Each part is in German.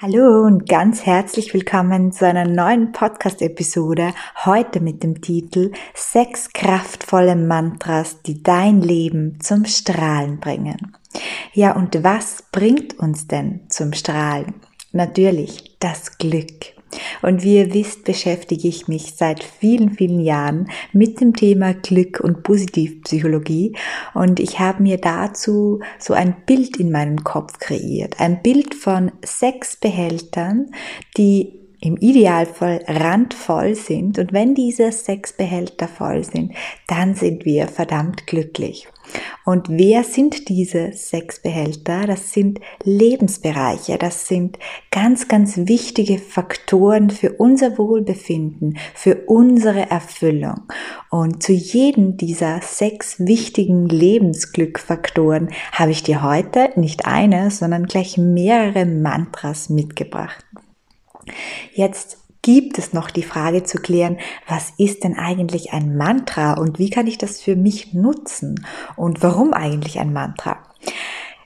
Hallo und ganz herzlich willkommen zu einer neuen Podcast-Episode. Heute mit dem Titel Sechs kraftvolle Mantras, die dein Leben zum Strahlen bringen. Ja, und was bringt uns denn zum Strahlen? Natürlich das Glück. Und wie ihr wisst, beschäftige ich mich seit vielen, vielen Jahren mit dem Thema Glück und Positivpsychologie. Und ich habe mir dazu so ein Bild in meinem Kopf kreiert. Ein Bild von sechs Behältern, die im Idealfall randvoll sind. Und wenn diese sechs Behälter voll sind, dann sind wir verdammt glücklich. Und wer sind diese sechs Behälter? Das sind Lebensbereiche, das sind ganz, ganz wichtige Faktoren für unser Wohlbefinden, für unsere Erfüllung. Und zu jedem dieser sechs wichtigen Lebensglückfaktoren habe ich dir heute nicht eine, sondern gleich mehrere Mantras mitgebracht. Jetzt gibt es noch die Frage zu klären, was ist denn eigentlich ein Mantra und wie kann ich das für mich nutzen und warum eigentlich ein Mantra?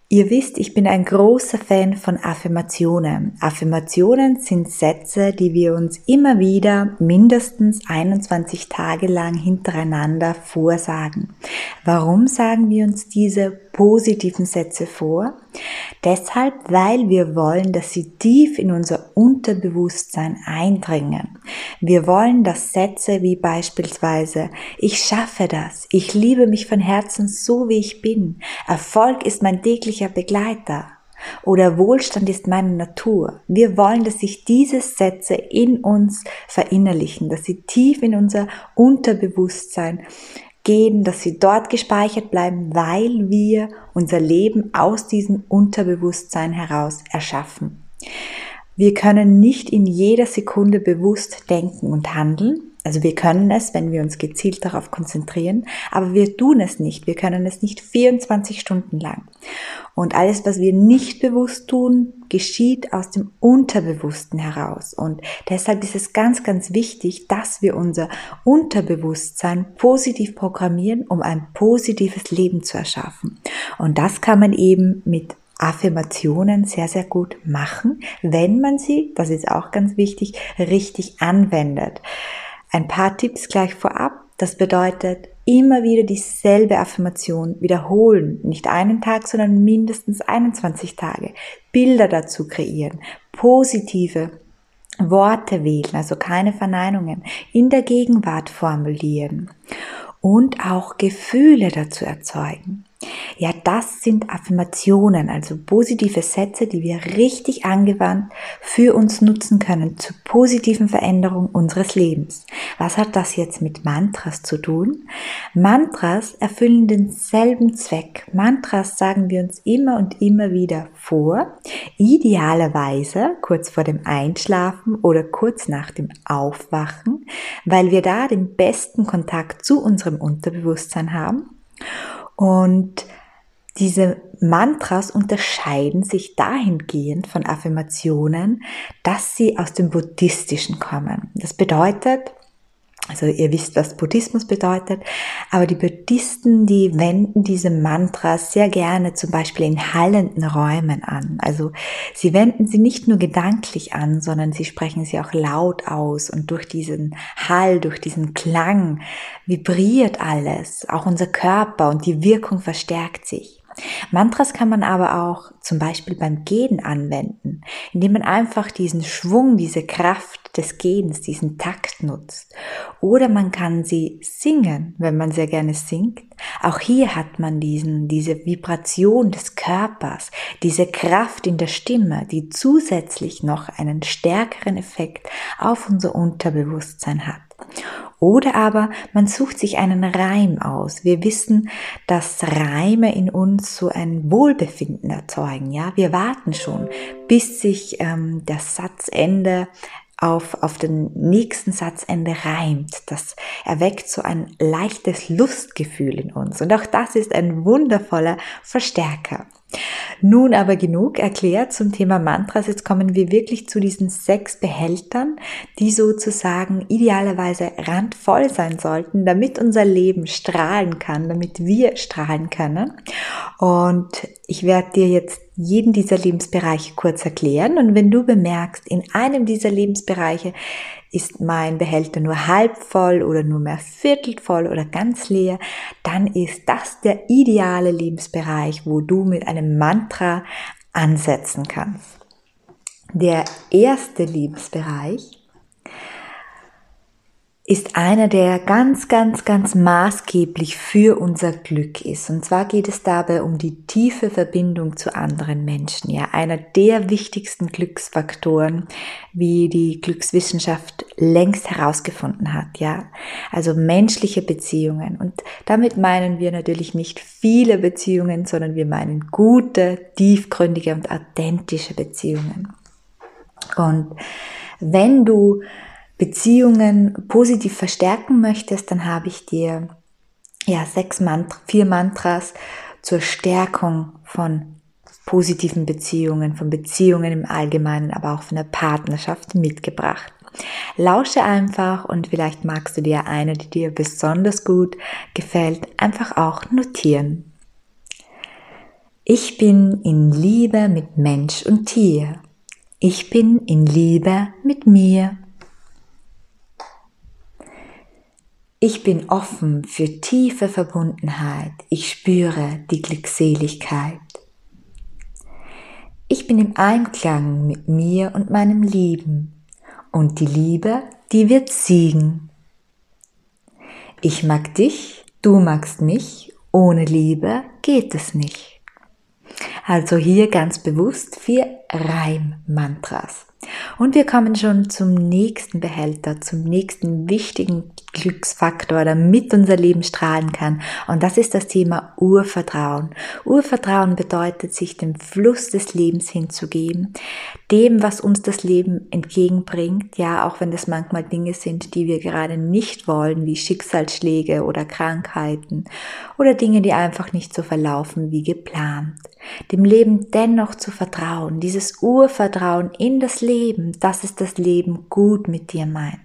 Ihr wisst, ich bin ein großer Fan von Affirmationen. Affirmationen sind Sätze, die wir uns immer wieder mindestens 21 Tage lang hintereinander vorsagen. Warum sagen wir uns diese positiven Sätze vor? Deshalb, weil wir wollen, dass sie tief in unser Unterbewusstsein eindringen. Wir wollen, dass Sätze wie beispielsweise, ich schaffe das, ich liebe mich von Herzen so wie ich bin, Erfolg ist mein täglicher Begleiter oder Wohlstand ist meine Natur. Wir wollen, dass sich diese Sätze in uns verinnerlichen, dass sie tief in unser Unterbewusstsein gehen, dass sie dort gespeichert bleiben, weil wir unser Leben aus diesem Unterbewusstsein heraus erschaffen. Wir können nicht in jeder Sekunde bewusst denken und handeln, also wir können es, wenn wir uns gezielt darauf konzentrieren, aber wir tun es nicht. Wir können es nicht 24 Stunden lang. Und alles, was wir nicht bewusst tun, geschieht aus dem Unterbewussten heraus. Und deshalb ist es ganz, ganz wichtig, dass wir unser Unterbewusstsein positiv programmieren, um ein positives Leben zu erschaffen. Und das kann man eben mit Affirmationen sehr, sehr gut machen, wenn man sie, das ist auch ganz wichtig, richtig anwendet. Ein paar Tipps gleich vorab. Das bedeutet, immer wieder dieselbe Affirmation wiederholen. Nicht einen Tag, sondern mindestens 21 Tage. Bilder dazu kreieren. Positive Worte wählen, also keine Verneinungen. In der Gegenwart formulieren. Und auch Gefühle dazu erzeugen. Ja, das sind Affirmationen, also positive Sätze, die wir richtig angewandt für uns nutzen können zur positiven Veränderung unseres Lebens. Was hat das jetzt mit Mantras zu tun? Mantras erfüllen denselben Zweck. Mantras sagen wir uns immer und immer wieder vor, idealerweise kurz vor dem Einschlafen oder kurz nach dem Aufwachen, weil wir da den besten Kontakt zu unserem Unterbewusstsein haben und diese Mantras unterscheiden sich dahingehend von Affirmationen, dass sie aus dem Buddhistischen kommen. Das bedeutet, also ihr wisst, was Buddhismus bedeutet, aber die Buddhisten, die wenden diese Mantras sehr gerne zum Beispiel in hallenden Räumen an. Also sie wenden sie nicht nur gedanklich an, sondern sie sprechen sie auch laut aus und durch diesen Hall, durch diesen Klang vibriert alles, auch unser Körper und die Wirkung verstärkt sich. Mantras kann man aber auch zum Beispiel beim Gehen anwenden, indem man einfach diesen Schwung, diese Kraft des Gehens, diesen Takt nutzt. Oder man kann sie singen, wenn man sehr gerne singt. Auch hier hat man diesen, diese Vibration des Körpers, diese Kraft in der Stimme, die zusätzlich noch einen stärkeren Effekt auf unser Unterbewusstsein hat. Oder aber man sucht sich einen Reim aus. Wir wissen, dass Reime in uns so ein Wohlbefinden erzeugen. Ja, wir warten schon, bis sich ähm, das Satzende auf, auf den nächsten Satzende reimt. Das erweckt so ein leichtes Lustgefühl in uns. Und auch das ist ein wundervoller Verstärker. Nun aber genug erklärt zum Thema Mantras. Jetzt kommen wir wirklich zu diesen sechs Behältern, die sozusagen idealerweise randvoll sein sollten, damit unser Leben strahlen kann, damit wir strahlen können. Und ich werde dir jetzt jeden dieser Lebensbereiche kurz erklären. Und wenn du bemerkst, in einem dieser Lebensbereiche ist mein Behälter nur halb voll oder nur mehr viertel voll oder ganz leer, dann ist das der ideale Lebensbereich, wo du mit einem Mantra ansetzen kannst. Der erste Lebensbereich ist einer, der ganz, ganz, ganz maßgeblich für unser Glück ist. Und zwar geht es dabei um die tiefe Verbindung zu anderen Menschen. Ja, einer der wichtigsten Glücksfaktoren, wie die Glückswissenschaft längst herausgefunden hat. Ja, also menschliche Beziehungen. Und damit meinen wir natürlich nicht viele Beziehungen, sondern wir meinen gute, tiefgründige und authentische Beziehungen. Und wenn du Beziehungen positiv verstärken möchtest, dann habe ich dir ja sechs Mantra, vier Mantras zur Stärkung von positiven Beziehungen, von Beziehungen im Allgemeinen, aber auch von der Partnerschaft mitgebracht. Lausche einfach und vielleicht magst du dir eine, die dir besonders gut gefällt, einfach auch notieren. Ich bin in Liebe mit Mensch und Tier. Ich bin in Liebe mit mir. Ich bin offen für tiefe Verbundenheit. Ich spüre die Glückseligkeit. Ich bin im Einklang mit mir und meinem Lieben. Und die Liebe, die wird siegen. Ich mag dich, du magst mich. Ohne Liebe geht es nicht. Also hier ganz bewusst vier Reimmantras. Und wir kommen schon zum nächsten Behälter, zum nächsten wichtigen Glücksfaktor, damit unser Leben strahlen kann. Und das ist das Thema Urvertrauen. Urvertrauen bedeutet, sich dem Fluss des Lebens hinzugeben, dem, was uns das Leben entgegenbringt, ja, auch wenn das manchmal Dinge sind, die wir gerade nicht wollen, wie Schicksalsschläge oder Krankheiten oder Dinge, die einfach nicht so verlaufen wie geplant. Dem Leben dennoch zu vertrauen, dieses Urvertrauen in das Leben, dass es das Leben gut mit dir meint.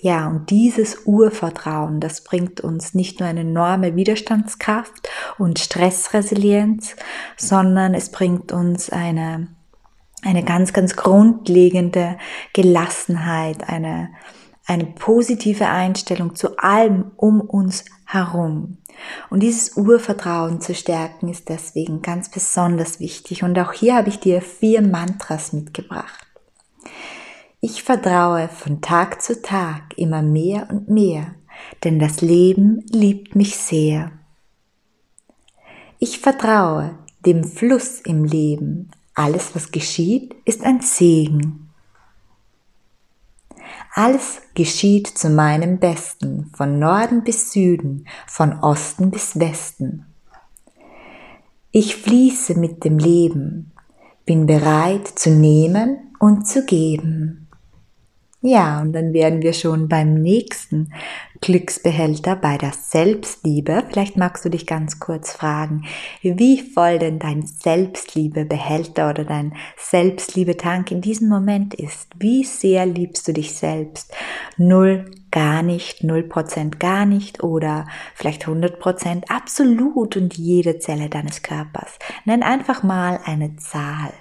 Ja, und dieses Urvertrauen, das bringt uns nicht nur eine enorme Widerstandskraft und Stressresilienz, sondern es bringt uns eine, eine ganz, ganz grundlegende Gelassenheit, eine, eine positive Einstellung zu allem um uns herum. Und dieses Urvertrauen zu stärken ist deswegen ganz besonders wichtig. Und auch hier habe ich dir vier Mantras mitgebracht. Ich vertraue von Tag zu Tag immer mehr und mehr, denn das Leben liebt mich sehr. Ich vertraue dem Fluss im Leben. Alles, was geschieht, ist ein Segen. Alles geschieht zu meinem Besten, von Norden bis Süden, von Osten bis Westen. Ich fließe mit dem Leben, bin bereit zu nehmen und zu geben. Ja, und dann wären wir schon beim nächsten Glücksbehälter bei der Selbstliebe. Vielleicht magst du dich ganz kurz fragen, wie voll denn dein Selbstliebebehälter oder dein Selbstliebetank in diesem Moment ist. Wie sehr liebst du dich selbst? Null, gar nicht, null Prozent gar nicht oder vielleicht 100 Prozent absolut und jede Zelle deines Körpers. Nenn einfach mal eine Zahl.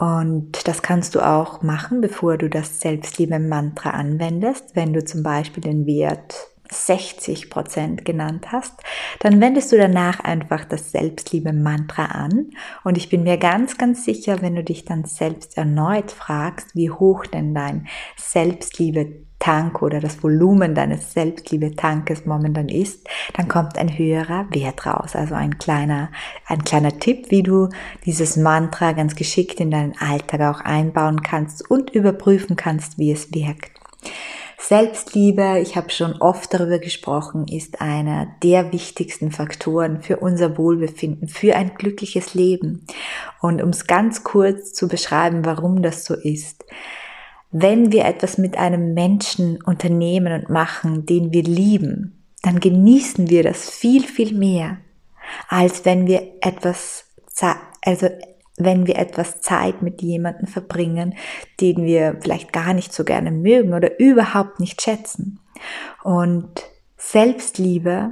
Und das kannst du auch machen, bevor du das Selbstliebe-Mantra anwendest. Wenn du zum Beispiel den Wert 60 Prozent genannt hast, dann wendest du danach einfach das Selbstliebe-Mantra an. Und ich bin mir ganz, ganz sicher, wenn du dich dann selbst erneut fragst, wie hoch denn dein Selbstliebe Tank oder das Volumen deines Selbstliebe-Tankes momentan ist, dann kommt ein höherer Wert raus. Also ein kleiner, ein kleiner Tipp, wie du dieses Mantra ganz geschickt in deinen Alltag auch einbauen kannst und überprüfen kannst, wie es wirkt. Selbstliebe, ich habe schon oft darüber gesprochen, ist einer der wichtigsten Faktoren für unser Wohlbefinden, für ein glückliches Leben. Und um es ganz kurz zu beschreiben, warum das so ist. Wenn wir etwas mit einem Menschen unternehmen und machen, den wir lieben, dann genießen wir das viel, viel mehr, als wenn wir etwas, also wenn wir etwas Zeit mit jemandem verbringen, den wir vielleicht gar nicht so gerne mögen oder überhaupt nicht schätzen. Und Selbstliebe,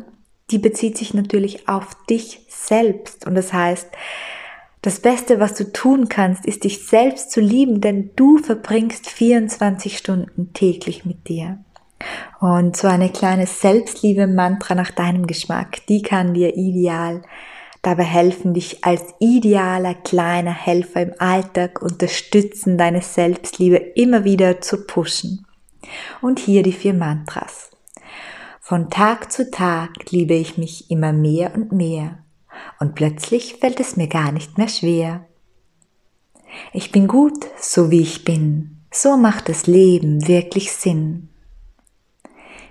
die bezieht sich natürlich auf dich selbst. Und das heißt, das Beste, was du tun kannst, ist dich selbst zu lieben, denn du verbringst 24 Stunden täglich mit dir. Und so eine kleine Selbstliebe-Mantra nach deinem Geschmack, die kann dir ideal dabei helfen, dich als idealer kleiner Helfer im Alltag unterstützen, deine Selbstliebe immer wieder zu pushen. Und hier die vier Mantras. Von Tag zu Tag liebe ich mich immer mehr und mehr und plötzlich fällt es mir gar nicht mehr schwer. Ich bin gut, so wie ich bin, so macht das Leben wirklich Sinn.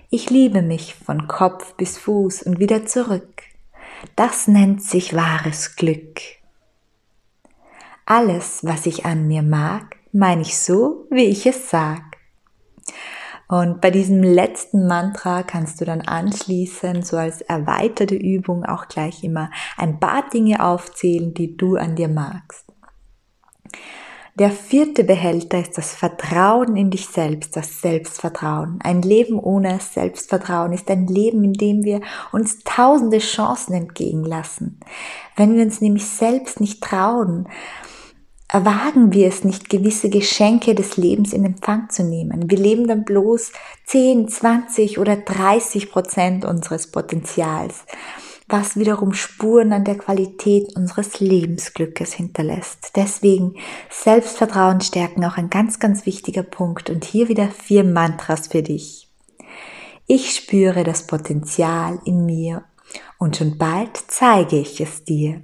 Ich liebe mich von Kopf bis Fuß und wieder zurück. Das nennt sich wahres Glück. Alles, was ich an mir mag, meine ich so, wie ich es sag. Und bei diesem letzten Mantra kannst du dann anschließend, so als erweiterte Übung, auch gleich immer ein paar Dinge aufzählen, die du an dir magst. Der vierte Behälter ist das Vertrauen in dich selbst, das Selbstvertrauen. Ein Leben ohne Selbstvertrauen ist ein Leben, in dem wir uns tausende Chancen entgegenlassen. Wenn wir uns nämlich selbst nicht trauen, erwagen wir es nicht, gewisse Geschenke des Lebens in Empfang zu nehmen. Wir leben dann bloß 10, 20 oder 30 Prozent unseres Potenzials, was wiederum Spuren an der Qualität unseres Lebensglückes hinterlässt. Deswegen Selbstvertrauen stärken auch ein ganz, ganz wichtiger Punkt und hier wieder vier Mantras für dich. Ich spüre das Potenzial in mir und schon bald zeige ich es dir.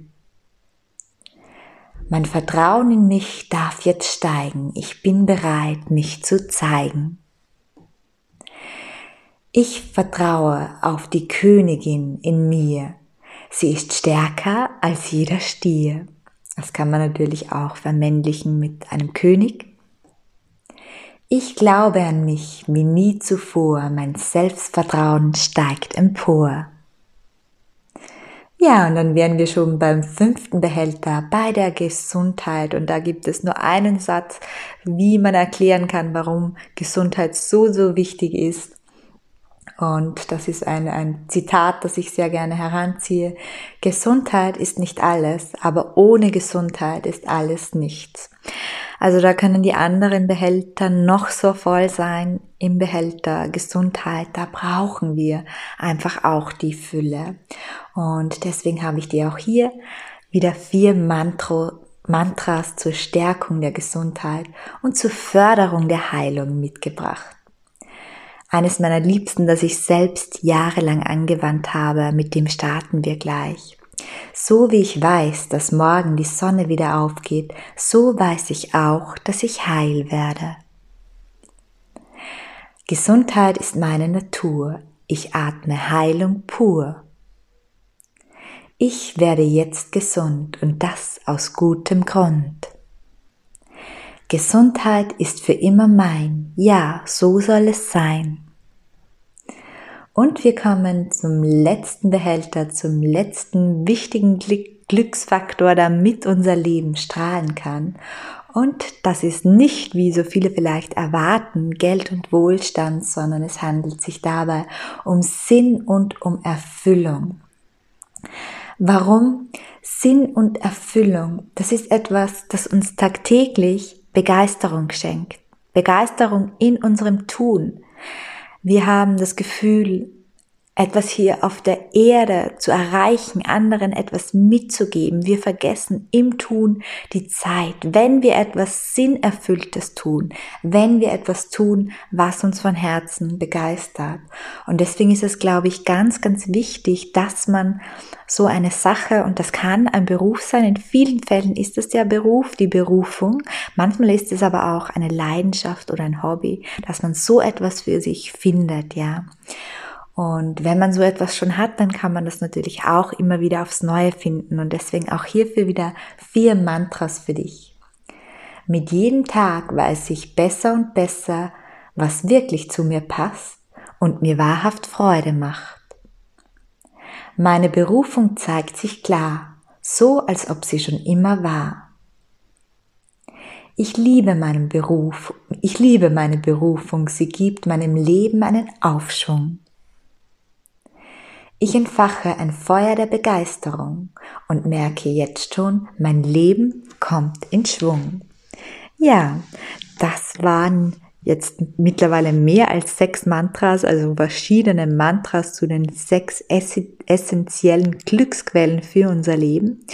Mein Vertrauen in mich darf jetzt steigen. Ich bin bereit, mich zu zeigen. Ich vertraue auf die Königin in mir. Sie ist stärker als jeder Stier. Das kann man natürlich auch vermännlichen mit einem König. Ich glaube an mich wie nie zuvor. Mein Selbstvertrauen steigt empor. Ja, und dann wären wir schon beim fünften Behälter, bei der Gesundheit. Und da gibt es nur einen Satz, wie man erklären kann, warum Gesundheit so, so wichtig ist. Und das ist ein, ein Zitat, das ich sehr gerne heranziehe. Gesundheit ist nicht alles, aber ohne Gesundheit ist alles nichts. Also da können die anderen Behälter noch so voll sein. Im Behälter Gesundheit, da brauchen wir einfach auch die Fülle. Und deswegen habe ich dir auch hier wieder vier Mantro, Mantras zur Stärkung der Gesundheit und zur Förderung der Heilung mitgebracht. Eines meiner Liebsten, das ich selbst jahrelang angewandt habe, mit dem starten wir gleich. So wie ich weiß, dass morgen die Sonne wieder aufgeht, so weiß ich auch, dass ich heil werde. Gesundheit ist meine Natur, ich atme Heilung pur. Ich werde jetzt gesund und das aus gutem Grund. Gesundheit ist für immer mein, ja, so soll es sein. Und wir kommen zum letzten Behälter, zum letzten wichtigen Glücksfaktor, damit unser Leben strahlen kann. Und das ist nicht, wie so viele vielleicht erwarten, Geld und Wohlstand, sondern es handelt sich dabei um Sinn und um Erfüllung. Warum? Sinn und Erfüllung, das ist etwas, das uns tagtäglich Begeisterung schenkt. Begeisterung in unserem Tun. Wir haben das Gefühl, etwas hier auf der Erde zu erreichen, anderen etwas mitzugeben. Wir vergessen im Tun die Zeit, wenn wir etwas Sinnerfülltes tun, wenn wir etwas tun, was uns von Herzen begeistert. Und deswegen ist es, glaube ich, ganz, ganz wichtig, dass man so eine Sache, und das kann ein Beruf sein, in vielen Fällen ist es der Beruf, die Berufung, manchmal ist es aber auch eine Leidenschaft oder ein Hobby, dass man so etwas für sich findet, ja. Und wenn man so etwas schon hat, dann kann man das natürlich auch immer wieder aufs Neue finden. Und deswegen auch hierfür wieder vier Mantras für dich. Mit jedem Tag weiß ich besser und besser, was wirklich zu mir passt und mir wahrhaft Freude macht. Meine Berufung zeigt sich klar, so als ob sie schon immer war. Ich liebe meinen Beruf, ich liebe meine Berufung, sie gibt meinem Leben einen Aufschwung. Ich entfache ein Feuer der Begeisterung und merke jetzt schon, mein Leben kommt in Schwung. Ja, das waren jetzt mittlerweile mehr als sechs Mantras, also verschiedene Mantras zu den sechs essentiellen Glücksquellen für unser Leben.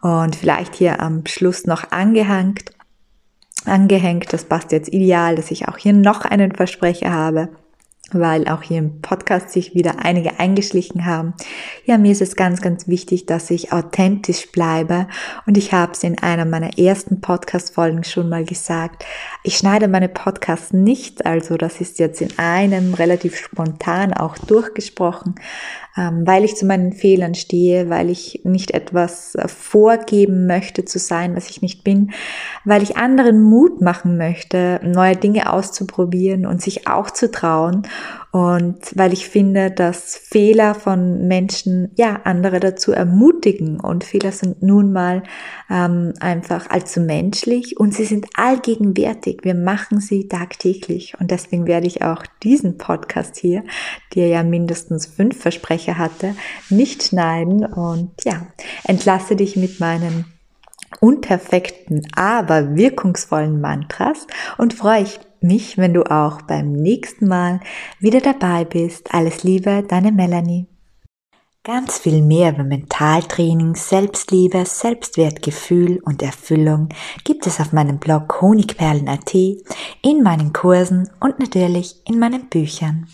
Und vielleicht hier am Schluss noch angehängt, angehängt, das passt jetzt ideal, dass ich auch hier noch einen Versprecher habe weil auch hier im Podcast sich wieder einige eingeschlichen haben. Ja, mir ist es ganz, ganz wichtig, dass ich authentisch bleibe und ich habe es in einer meiner ersten Podcast-Folgen schon mal gesagt. Ich schneide meine Podcasts nicht, also das ist jetzt in einem relativ spontan auch durchgesprochen, weil ich zu meinen Fehlern stehe, weil ich nicht etwas äh, vorgeben möchte zu sein, was ich nicht bin, weil ich anderen Mut machen möchte, neue Dinge auszuprobieren und sich auch zu trauen und weil ich finde, dass Fehler von Menschen ja andere dazu ermutigen. Und Fehler sind nun mal ähm, einfach allzu menschlich. Und sie sind allgegenwärtig. Wir machen sie tagtäglich. Und deswegen werde ich auch diesen Podcast hier, der ja mindestens fünf Versprecher hatte, nicht schneiden. Und ja, entlasse dich mit meinen unperfekten, aber wirkungsvollen Mantras und freue mich, wenn du auch beim nächsten Mal wieder dabei bist. Alles Liebe, deine Melanie. Ganz viel mehr über Mentaltraining, Selbstliebe, Selbstwertgefühl und Erfüllung gibt es auf meinem Blog Honigperlen.at, in meinen Kursen und natürlich in meinen Büchern.